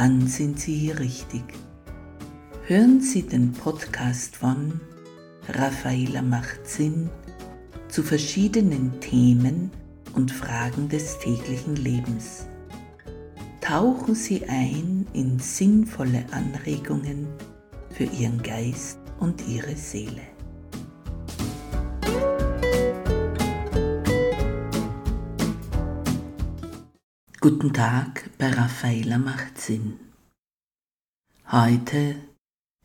dann sind Sie hier richtig. Hören Sie den Podcast von Raffaela macht Sinn zu verschiedenen Themen und Fragen des täglichen Lebens. Tauchen Sie ein in sinnvolle Anregungen für Ihren Geist und Ihre Seele. Guten Tag bei Raffaella macht Sinn. Heute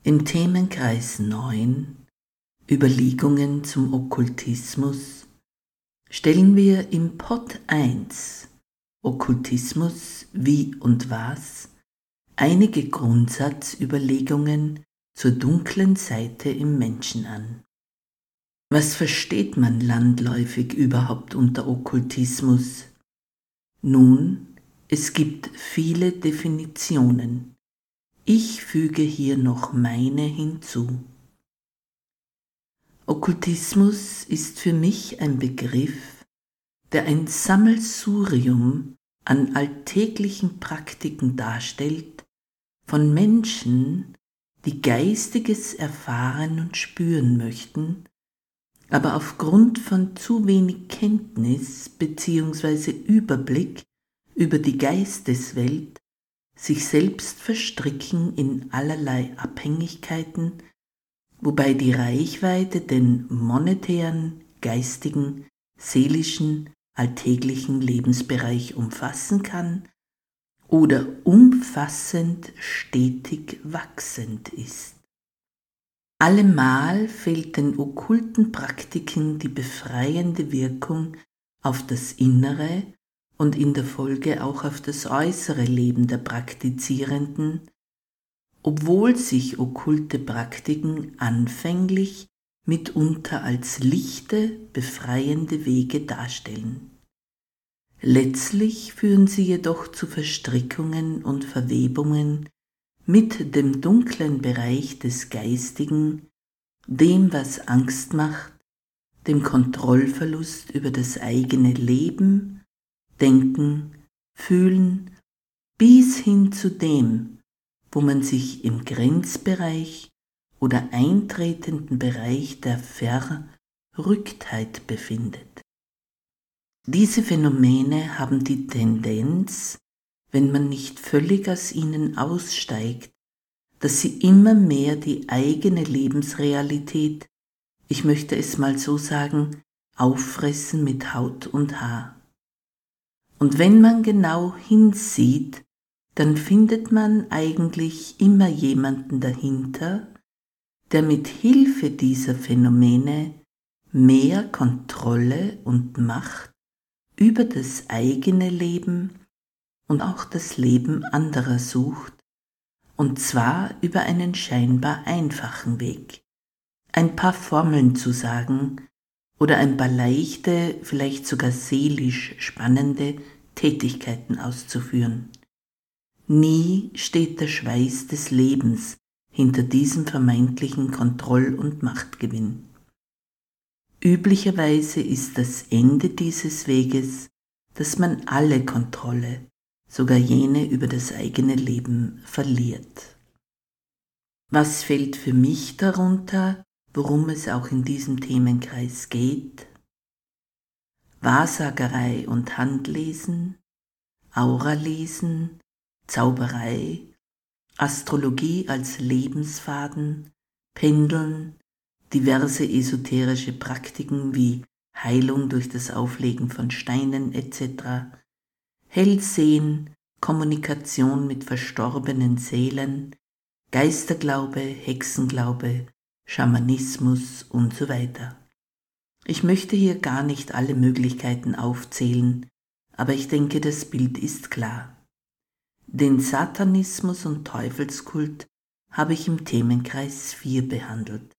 im Themenkreis 9 Überlegungen zum Okkultismus stellen wir im Pod 1 Okkultismus wie und was einige Grundsatzüberlegungen zur dunklen Seite im Menschen an. Was versteht man landläufig überhaupt unter Okkultismus? Nun, es gibt viele Definitionen. Ich füge hier noch meine hinzu. Okkultismus ist für mich ein Begriff, der ein Sammelsurium an alltäglichen Praktiken darstellt von Menschen, die Geistiges erfahren und spüren möchten, aber aufgrund von zu wenig Kenntnis bzw. Überblick über die Geisteswelt sich selbst verstricken in allerlei Abhängigkeiten, wobei die Reichweite den monetären, geistigen, seelischen, alltäglichen Lebensbereich umfassen kann oder umfassend stetig wachsend ist. Allemal fehlt den okkulten Praktiken die befreiende Wirkung auf das innere und in der Folge auch auf das äußere Leben der Praktizierenden, obwohl sich okkulte Praktiken anfänglich mitunter als lichte, befreiende Wege darstellen. Letztlich führen sie jedoch zu Verstrickungen und Verwebungen mit dem dunklen Bereich des Geistigen, dem, was Angst macht, dem Kontrollverlust über das eigene Leben, Denken, Fühlen, bis hin zu dem, wo man sich im Grenzbereich oder eintretenden Bereich der Verrücktheit befindet. Diese Phänomene haben die Tendenz, wenn man nicht völlig aus ihnen aussteigt, dass sie immer mehr die eigene Lebensrealität, ich möchte es mal so sagen, auffressen mit Haut und Haar. Und wenn man genau hinsieht, dann findet man eigentlich immer jemanden dahinter, der mit Hilfe dieser Phänomene mehr Kontrolle und Macht über das eigene Leben und auch das Leben anderer sucht, und zwar über einen scheinbar einfachen Weg. Ein paar Formeln zu sagen oder ein paar leichte, vielleicht sogar seelisch spannende Tätigkeiten auszuführen. Nie steht der Schweiß des Lebens hinter diesem vermeintlichen Kontroll- und Machtgewinn. Üblicherweise ist das Ende dieses Weges, dass man alle Kontrolle, sogar jene über das eigene Leben verliert. Was fällt für mich darunter, worum es auch in diesem Themenkreis geht? Wahrsagerei und Handlesen, Auralesen, Zauberei, Astrologie als Lebensfaden, Pendeln, diverse esoterische Praktiken wie Heilung durch das Auflegen von Steinen etc., Hellsehen, Kommunikation mit verstorbenen Seelen, Geisterglaube, Hexenglaube, Schamanismus und so weiter. Ich möchte hier gar nicht alle Möglichkeiten aufzählen, aber ich denke, das Bild ist klar. Den Satanismus und Teufelskult habe ich im Themenkreis 4 behandelt.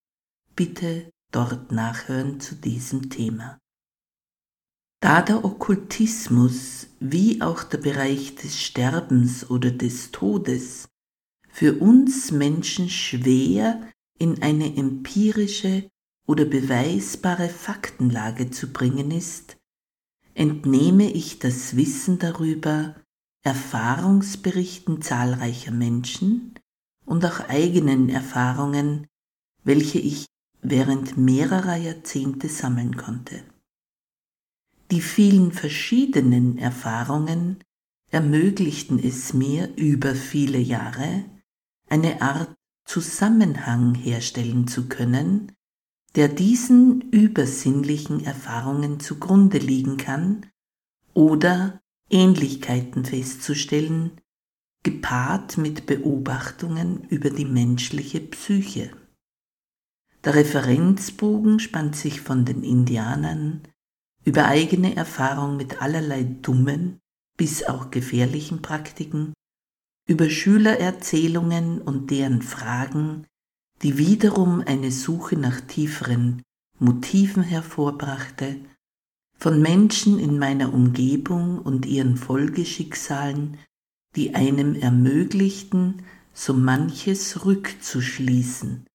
Bitte dort nachhören zu diesem Thema. Da der Okkultismus wie auch der Bereich des Sterbens oder des Todes für uns Menschen schwer in eine empirische oder beweisbare Faktenlage zu bringen ist, entnehme ich das Wissen darüber Erfahrungsberichten zahlreicher Menschen und auch eigenen Erfahrungen, welche ich während mehrerer Jahrzehnte sammeln konnte. Die vielen verschiedenen Erfahrungen ermöglichten es mir über viele Jahre, eine Art Zusammenhang herstellen zu können, der diesen übersinnlichen Erfahrungen zugrunde liegen kann oder Ähnlichkeiten festzustellen, gepaart mit Beobachtungen über die menschliche Psyche. Der Referenzbogen spannt sich von den Indianern über eigene Erfahrung mit allerlei dummen bis auch gefährlichen Praktiken, über Schülererzählungen und deren Fragen, die wiederum eine Suche nach tieferen Motiven hervorbrachte, von Menschen in meiner Umgebung und ihren Folgeschicksalen, die einem ermöglichten, so manches rückzuschließen,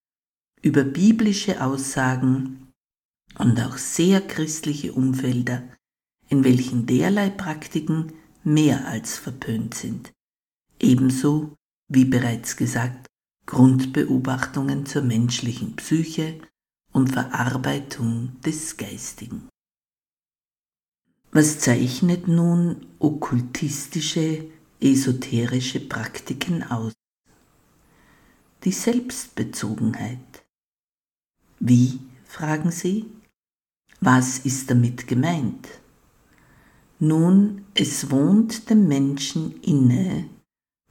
über biblische Aussagen und auch sehr christliche Umfelder, in welchen derlei Praktiken mehr als verpönt sind. Ebenso, wie bereits gesagt, Grundbeobachtungen zur menschlichen Psyche und Verarbeitung des Geistigen. Was zeichnet nun okkultistische, esoterische Praktiken aus? Die Selbstbezogenheit. Wie, fragen Sie? Was ist damit gemeint? Nun, es wohnt dem Menschen inne,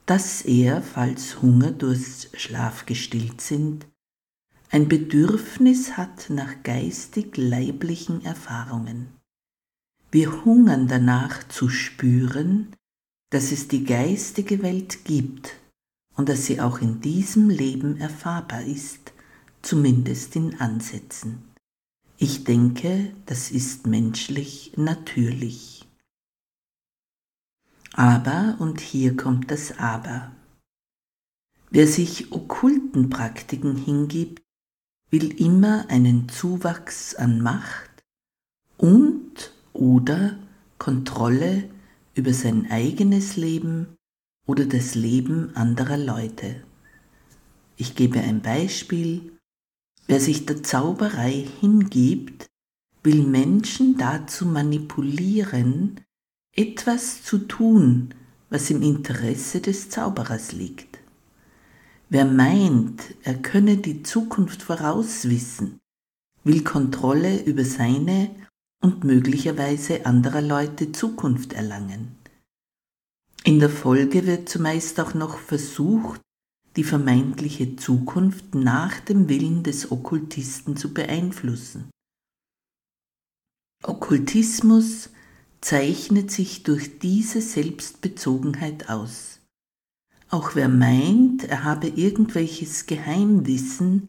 dass er, falls Hunger, Durst, Schlaf gestillt sind, ein Bedürfnis hat nach geistig-leiblichen Erfahrungen. Wir hungern danach zu spüren, dass es die geistige Welt gibt und dass sie auch in diesem Leben erfahrbar ist, zumindest in Ansätzen. Ich denke, das ist menschlich natürlich. Aber, und hier kommt das Aber, wer sich okkulten Praktiken hingibt, will immer einen Zuwachs an Macht und oder Kontrolle über sein eigenes Leben oder das Leben anderer Leute. Ich gebe ein Beispiel. Wer sich der Zauberei hingibt, will Menschen dazu manipulieren, etwas zu tun, was im Interesse des Zauberers liegt. Wer meint, er könne die Zukunft vorauswissen, will Kontrolle über seine und möglicherweise anderer Leute Zukunft erlangen. In der Folge wird zumeist auch noch versucht, die vermeintliche Zukunft nach dem Willen des Okkultisten zu beeinflussen. Okkultismus zeichnet sich durch diese Selbstbezogenheit aus. Auch wer meint, er habe irgendwelches Geheimwissen,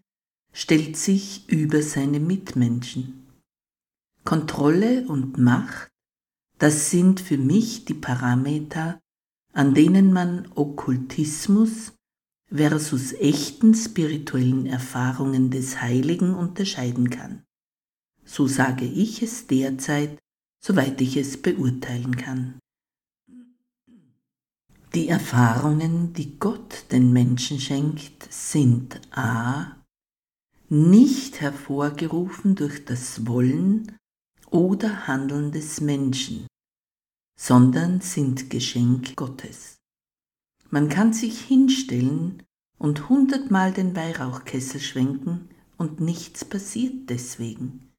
stellt sich über seine Mitmenschen. Kontrolle und Macht, das sind für mich die Parameter, an denen man Okkultismus versus echten spirituellen Erfahrungen des Heiligen unterscheiden kann. So sage ich es derzeit, soweit ich es beurteilen kann. Die Erfahrungen, die Gott den Menschen schenkt, sind a. nicht hervorgerufen durch das Wollen oder Handeln des Menschen, sondern sind Geschenk Gottes. Man kann sich hinstellen und hundertmal den Weihrauchkessel schwenken und nichts passiert deswegen.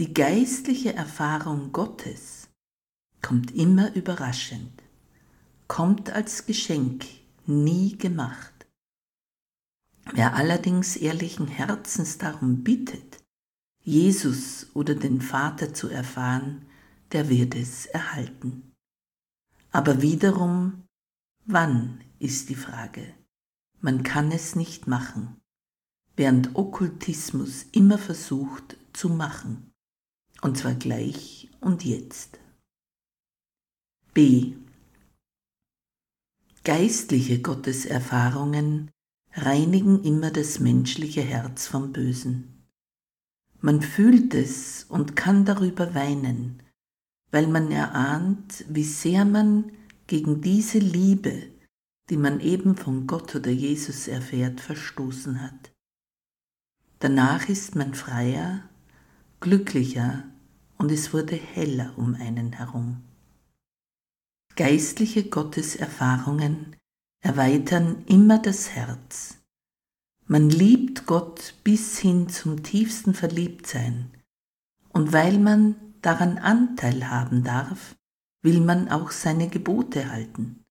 Die geistliche Erfahrung Gottes kommt immer überraschend, kommt als Geschenk, nie gemacht. Wer allerdings ehrlichen Herzens darum bittet, Jesus oder den Vater zu erfahren, der wird es erhalten. Aber wiederum, wann ist die Frage. Man kann es nicht machen, während Okkultismus immer versucht zu machen, und zwar gleich und jetzt. B. Geistliche Gotteserfahrungen reinigen immer das menschliche Herz vom Bösen. Man fühlt es und kann darüber weinen, weil man erahnt, wie sehr man gegen diese Liebe, die man eben von Gott oder Jesus erfährt, verstoßen hat. Danach ist man freier, glücklicher und es wurde heller um einen herum. Geistliche Gotteserfahrungen erweitern immer das Herz. Man liebt Gott bis hin zum tiefsten Verliebtsein, und weil man daran Anteil haben darf, will man auch seine Gebote halten.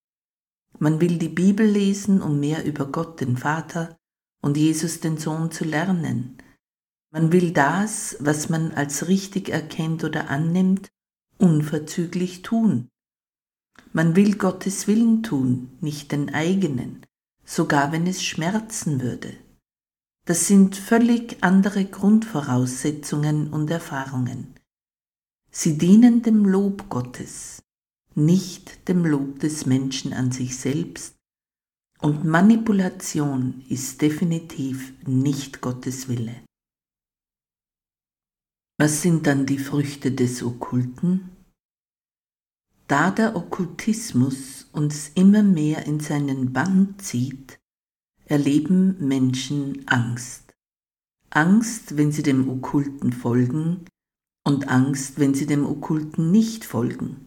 Man will die Bibel lesen, um mehr über Gott den Vater und Jesus den Sohn zu lernen. Man will das, was man als richtig erkennt oder annimmt, unverzüglich tun. Man will Gottes Willen tun, nicht den eigenen, sogar wenn es schmerzen würde. Das sind völlig andere Grundvoraussetzungen und Erfahrungen. Sie dienen dem Lob Gottes, nicht dem Lob des Menschen an sich selbst, und Manipulation ist definitiv nicht Gottes Wille. Was sind dann die Früchte des Okkulten? Da der Okkultismus uns immer mehr in seinen Bann zieht, erleben Menschen Angst. Angst, wenn sie dem Okkulten folgen, und Angst, wenn sie dem Okkulten nicht folgen.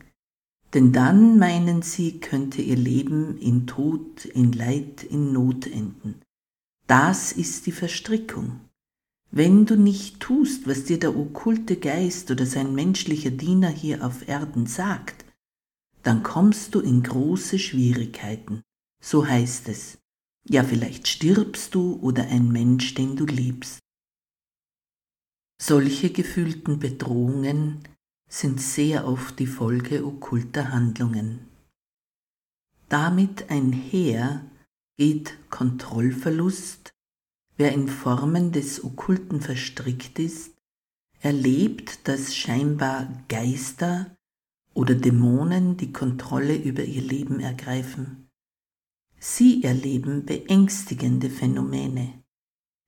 Denn dann meinen sie, könnte ihr Leben in Tod, in Leid, in Not enden. Das ist die Verstrickung. Wenn du nicht tust, was dir der okkulte Geist oder sein menschlicher Diener hier auf Erden sagt, dann kommst du in große Schwierigkeiten. So heißt es. Ja, vielleicht stirbst du oder ein Mensch, den du liebst. Solche gefühlten Bedrohungen sind sehr oft die Folge okkulter Handlungen. Damit einher geht Kontrollverlust, wer in Formen des Okkulten verstrickt ist, erlebt, dass scheinbar Geister oder Dämonen die Kontrolle über ihr Leben ergreifen. Sie erleben beängstigende Phänomene.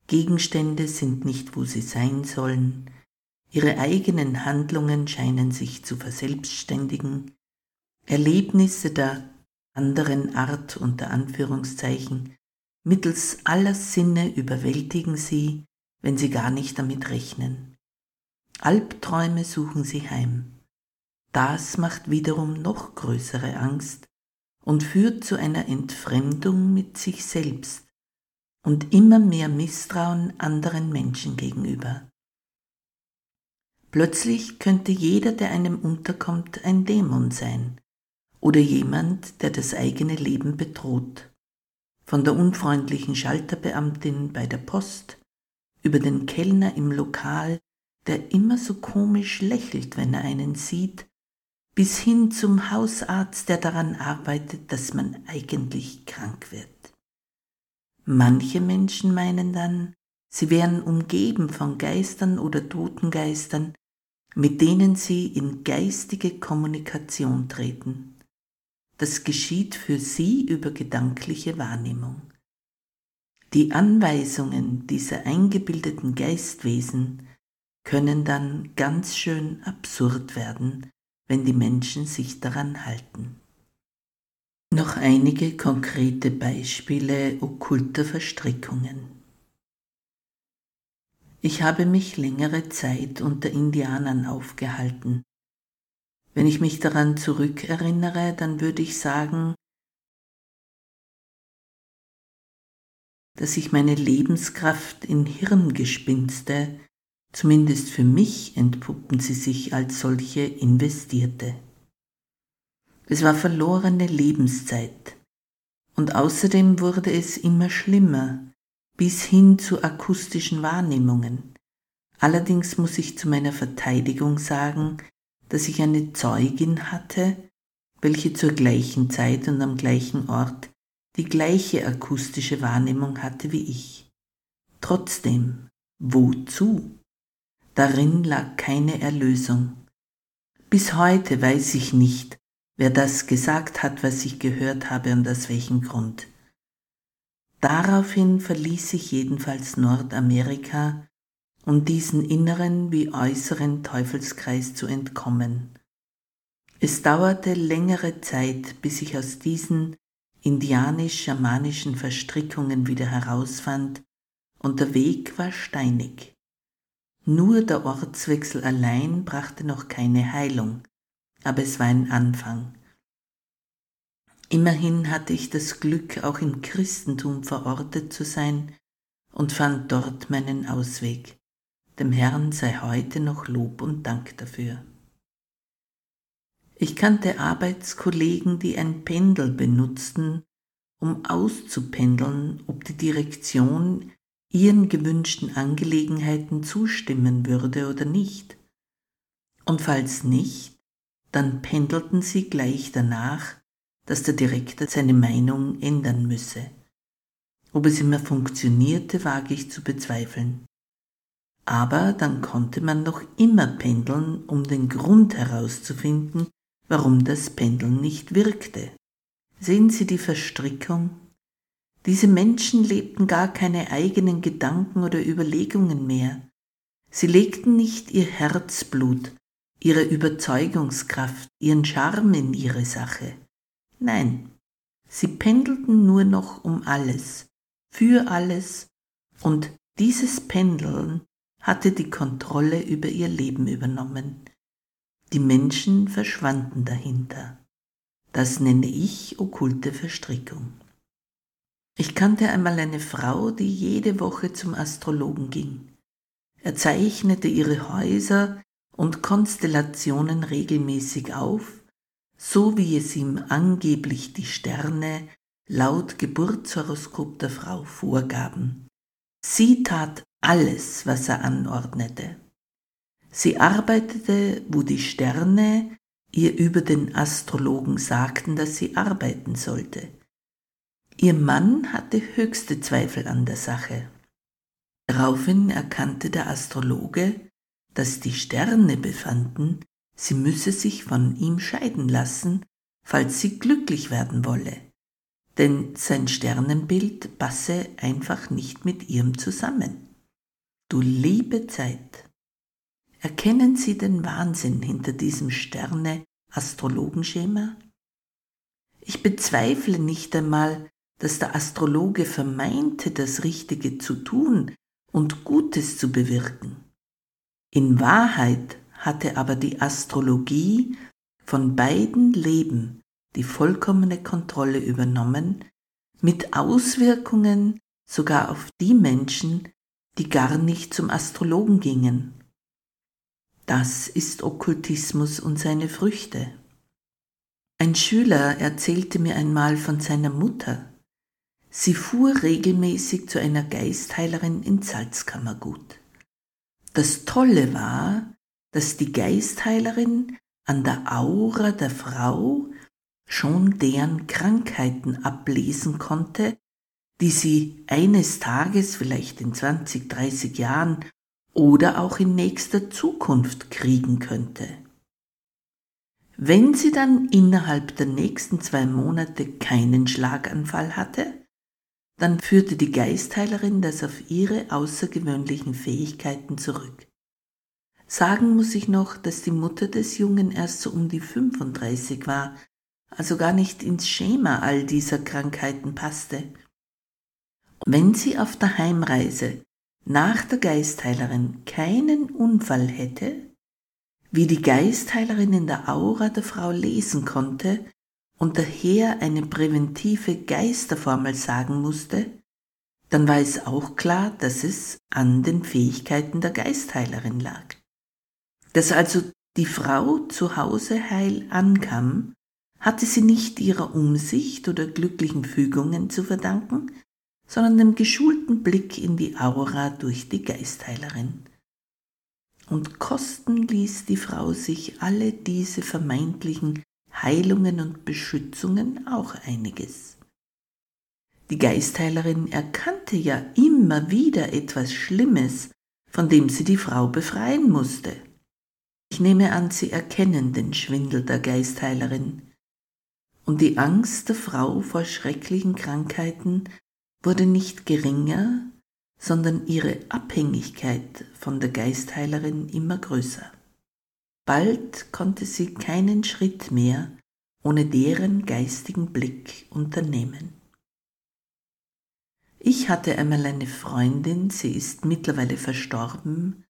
Gegenstände sind nicht, wo sie sein sollen, ihre eigenen Handlungen scheinen sich zu verselbstständigen, Erlebnisse der anderen Art unter Anführungszeichen mittels aller Sinne überwältigen sie, wenn sie gar nicht damit rechnen. Albträume suchen sie heim. Das macht wiederum noch größere Angst und führt zu einer Entfremdung mit sich selbst und immer mehr Misstrauen anderen Menschen gegenüber. Plötzlich könnte jeder, der einem unterkommt, ein Dämon sein oder jemand, der das eigene Leben bedroht. Von der unfreundlichen Schalterbeamtin bei der Post über den Kellner im Lokal, der immer so komisch lächelt, wenn er einen sieht, bis hin zum Hausarzt, der daran arbeitet, dass man eigentlich krank wird. Manche Menschen meinen dann, sie wären umgeben von Geistern oder Totengeistern, mit denen sie in geistige Kommunikation treten. Das geschieht für sie über gedankliche Wahrnehmung. Die Anweisungen dieser eingebildeten Geistwesen können dann ganz schön absurd werden, wenn die Menschen sich daran halten. Noch einige konkrete Beispiele okkulter Verstrickungen. Ich habe mich längere Zeit unter Indianern aufgehalten. Wenn ich mich daran zurückerinnere, dann würde ich sagen, dass ich meine Lebenskraft in Hirngespinste Zumindest für mich entpuppten sie sich als solche investierte. Es war verlorene Lebenszeit. Und außerdem wurde es immer schlimmer, bis hin zu akustischen Wahrnehmungen. Allerdings muss ich zu meiner Verteidigung sagen, dass ich eine Zeugin hatte welche zur gleichen Zeit und am gleichen Ort die gleiche akustische Wahrnehmung hatte wie ich. Trotzdem, wozu? Darin lag keine Erlösung. Bis heute weiß ich nicht, wer das gesagt hat, was ich gehört habe und aus welchem Grund. Daraufhin verließ ich jedenfalls Nordamerika, um diesen inneren wie äußeren Teufelskreis zu entkommen. Es dauerte längere Zeit, bis ich aus diesen indianisch-schamanischen Verstrickungen wieder herausfand, und der Weg war steinig. Nur der Ortswechsel allein brachte noch keine Heilung, aber es war ein Anfang. Immerhin hatte ich das Glück, auch im Christentum verortet zu sein und fand dort meinen Ausweg. Dem Herrn sei heute noch Lob und Dank dafür. Ich kannte Arbeitskollegen, die ein Pendel benutzten, um auszupendeln, ob die Direktion ihren gewünschten Angelegenheiten zustimmen würde oder nicht. Und falls nicht, dann pendelten sie gleich danach, dass der Direktor seine Meinung ändern müsse. Ob es immer funktionierte, wage ich zu bezweifeln. Aber dann konnte man noch immer pendeln, um den Grund herauszufinden, warum das Pendeln nicht wirkte. Sehen Sie die Verstrickung? Diese Menschen lebten gar keine eigenen Gedanken oder Überlegungen mehr. Sie legten nicht ihr Herzblut, ihre Überzeugungskraft, ihren Charme in ihre Sache. Nein, sie pendelten nur noch um alles, für alles, und dieses Pendeln hatte die Kontrolle über ihr Leben übernommen. Die Menschen verschwanden dahinter. Das nenne ich okkulte Verstrickung. Ich kannte einmal eine Frau, die jede Woche zum Astrologen ging. Er zeichnete ihre Häuser und Konstellationen regelmäßig auf so wie es ihm angeblich die Sterne laut Geburtshoroskop der Frau vorgaben. Sie tat alles, was er anordnete. Sie arbeitete, wo die Sterne ihr über den Astrologen sagten, dass sie arbeiten sollte. Ihr Mann hatte höchste Zweifel an der Sache. Daraufhin erkannte der Astrologe, dass die Sterne befanden, sie müsse sich von ihm scheiden lassen, falls sie glücklich werden wolle, denn sein Sternenbild passe einfach nicht mit ihrem zusammen. Du liebe Zeit! Erkennen Sie den Wahnsinn hinter diesem Sterne-Astrologenschema? Ich bezweifle nicht einmal, dass der Astrologe vermeinte, das Richtige zu tun und Gutes zu bewirken. In Wahrheit hatte aber die Astrologie von beiden Leben die vollkommene Kontrolle übernommen, mit Auswirkungen sogar auf die Menschen, die gar nicht zum Astrologen gingen. Das ist Okkultismus und seine Früchte. Ein Schüler erzählte mir einmal von seiner Mutter. Sie fuhr regelmäßig zu einer Geistheilerin in Salzkammergut. Das Tolle war, dass die Geistheilerin an der Aura der Frau schon deren Krankheiten ablesen konnte, die sie eines Tages, vielleicht in 20, 30 Jahren oder auch in nächster Zukunft kriegen könnte. Wenn sie dann innerhalb der nächsten zwei Monate keinen Schlaganfall hatte, dann führte die Geistheilerin das auf ihre außergewöhnlichen Fähigkeiten zurück. Sagen muss ich noch, dass die Mutter des Jungen erst so um die 35 war, also gar nicht ins Schema all dieser Krankheiten passte. Wenn sie auf der Heimreise nach der Geistheilerin keinen Unfall hätte, wie die Geistheilerin in der Aura der Frau lesen konnte und daher eine präventive Geisterformel sagen musste, dann war es auch klar, dass es an den Fähigkeiten der Geistheilerin lag. Dass also die Frau zu Hause heil ankam, hatte sie nicht ihrer Umsicht oder glücklichen Fügungen zu verdanken, sondern dem geschulten Blick in die Aura durch die Geistheilerin. Und kosten ließ die Frau sich alle diese vermeintlichen Heilungen und Beschützungen auch einiges. Die Geistheilerin erkannte ja immer wieder etwas Schlimmes, von dem sie die Frau befreien musste. Ich nehme an, Sie erkennen den Schwindel der Geistheilerin. Und die Angst der Frau vor schrecklichen Krankheiten wurde nicht geringer, sondern ihre Abhängigkeit von der Geistheilerin immer größer. Bald konnte sie keinen Schritt mehr ohne deren geistigen Blick unternehmen. Ich hatte einmal eine Freundin, sie ist mittlerweile verstorben,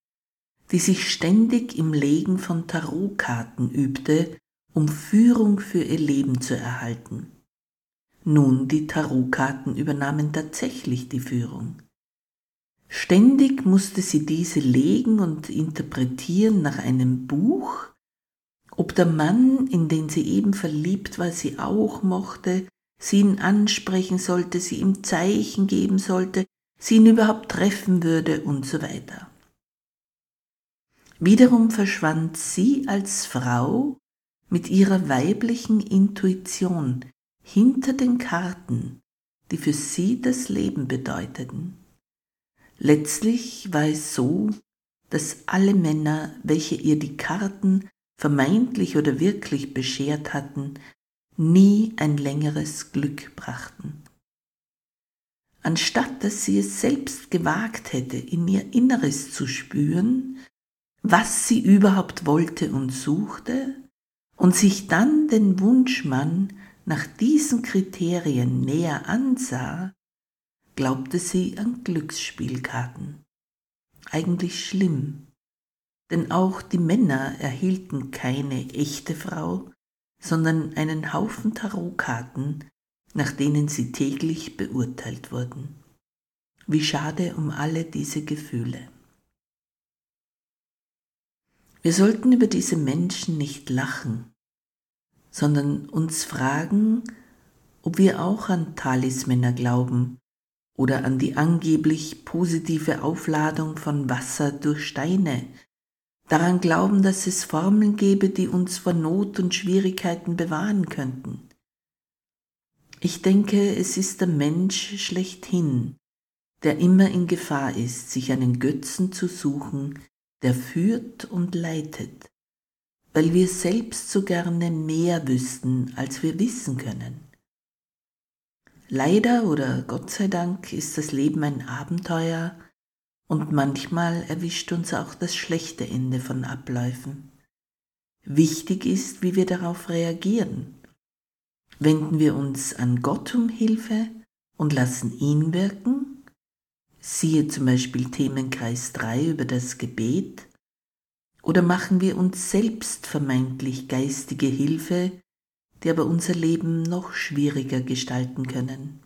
die sich ständig im Legen von Tarotkarten übte, um Führung für ihr Leben zu erhalten. Nun, die Tarotkarten übernahmen tatsächlich die Führung. Ständig musste sie diese legen und interpretieren nach einem Buch, ob der Mann, in den sie eben verliebt war, sie auch mochte, sie ihn ansprechen sollte, sie ihm Zeichen geben sollte, sie ihn überhaupt treffen würde und so weiter. Wiederum verschwand sie als Frau mit ihrer weiblichen Intuition hinter den Karten, die für sie das Leben bedeuteten. Letztlich war es so, dass alle Männer, welche ihr die Karten vermeintlich oder wirklich beschert hatten, nie ein längeres Glück brachten. Anstatt dass sie es selbst gewagt hätte, in ihr Inneres zu spüren, was sie überhaupt wollte und suchte, und sich dann den Wunschmann nach diesen Kriterien näher ansah, glaubte sie an Glücksspielkarten. Eigentlich schlimm, denn auch die Männer erhielten keine echte Frau, sondern einen Haufen Tarotkarten, nach denen sie täglich beurteilt wurden. Wie schade um alle diese Gefühle. Wir sollten über diese Menschen nicht lachen, sondern uns fragen, ob wir auch an Talismänner glauben oder an die angeblich positive Aufladung von Wasser durch Steine, daran glauben, dass es Formeln gebe, die uns vor Not und Schwierigkeiten bewahren könnten. Ich denke, es ist der Mensch schlechthin, der immer in Gefahr ist, sich einen Götzen zu suchen, der führt und leitet, weil wir selbst so gerne mehr wüssten, als wir wissen können. Leider oder Gott sei Dank ist das Leben ein Abenteuer und manchmal erwischt uns auch das schlechte Ende von Abläufen. Wichtig ist, wie wir darauf reagieren. Wenden wir uns an Gott um Hilfe und lassen ihn wirken Siehe zum Beispiel Themenkreis 3 über das Gebet. Oder machen wir uns selbst vermeintlich geistige Hilfe, die aber unser Leben noch schwieriger gestalten können.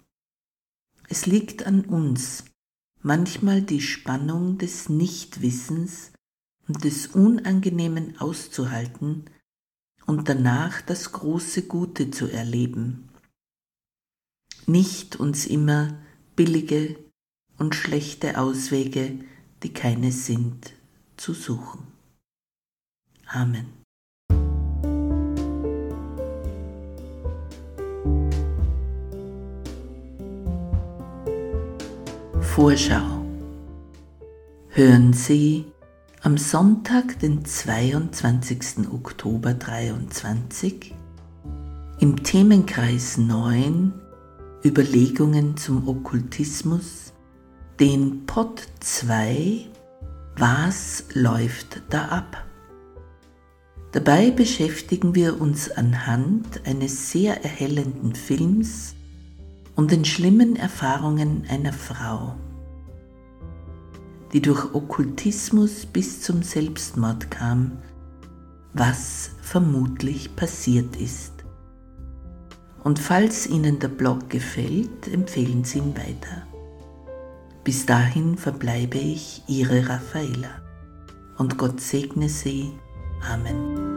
Es liegt an uns, manchmal die Spannung des Nichtwissens und des Unangenehmen auszuhalten und danach das große Gute zu erleben. Nicht uns immer billige, und schlechte Auswege, die keine sind, zu suchen. Amen. Vorschau. Hören Sie am Sonntag, den 22. Oktober 2023, im Themenkreis 9 Überlegungen zum Okkultismus den Pod 2 Was läuft da ab? Dabei beschäftigen wir uns anhand eines sehr erhellenden Films und den schlimmen Erfahrungen einer Frau, die durch Okkultismus bis zum Selbstmord kam, was vermutlich passiert ist. Und falls Ihnen der Blog gefällt, empfehlen Sie ihn weiter. Bis dahin verbleibe ich Ihre Raffaela und Gott segne Sie. Amen.